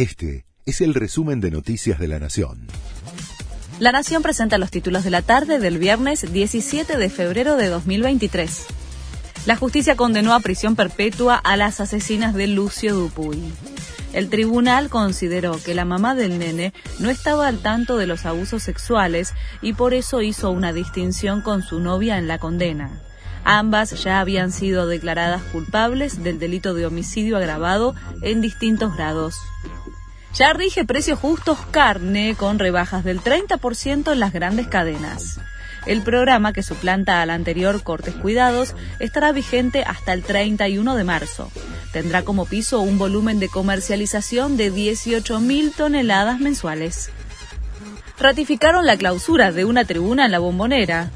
Este es el resumen de Noticias de la Nación. La Nación presenta los títulos de la tarde del viernes 17 de febrero de 2023. La justicia condenó a prisión perpetua a las asesinas de Lucio Dupuy. El tribunal consideró que la mamá del nene no estaba al tanto de los abusos sexuales y por eso hizo una distinción con su novia en la condena. Ambas ya habían sido declaradas culpables del delito de homicidio agravado en distintos grados. Ya rige precios justos carne con rebajas del 30% en las grandes cadenas. El programa que suplanta al anterior Cortes Cuidados estará vigente hasta el 31 de marzo. Tendrá como piso un volumen de comercialización de 18.000 toneladas mensuales. Ratificaron la clausura de una tribuna en la bombonera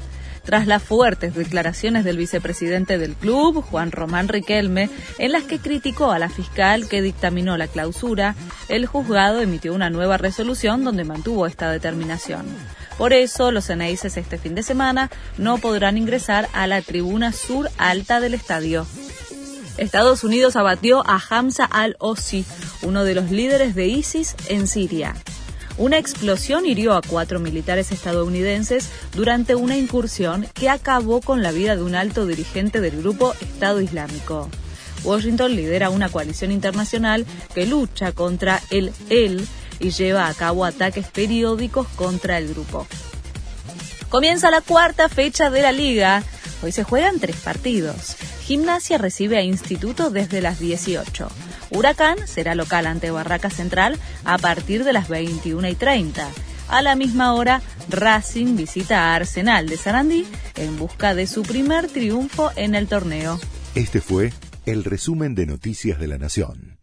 tras las fuertes declaraciones del vicepresidente del club, Juan Román Riquelme, en las que criticó a la fiscal que dictaminó la clausura, el juzgado emitió una nueva resolución donde mantuvo esta determinación. Por eso, los Eneises este fin de semana no podrán ingresar a la tribuna sur alta del estadio. Estados Unidos abatió a Hamza al-Ossi, uno de los líderes de ISIS en Siria. Una explosión hirió a cuatro militares estadounidenses durante una incursión que acabó con la vida de un alto dirigente del grupo Estado Islámico. Washington lidera una coalición internacional que lucha contra el EL y lleva a cabo ataques periódicos contra el grupo. Comienza la cuarta fecha de la liga. Hoy se juegan tres partidos. Gimnasia recibe a Instituto desde las 18. Huracán será local ante Barraca Central a partir de las 21 y 30. A la misma hora, Racing visita a Arsenal de Sarandí en busca de su primer triunfo en el torneo. Este fue el resumen de Noticias de la Nación.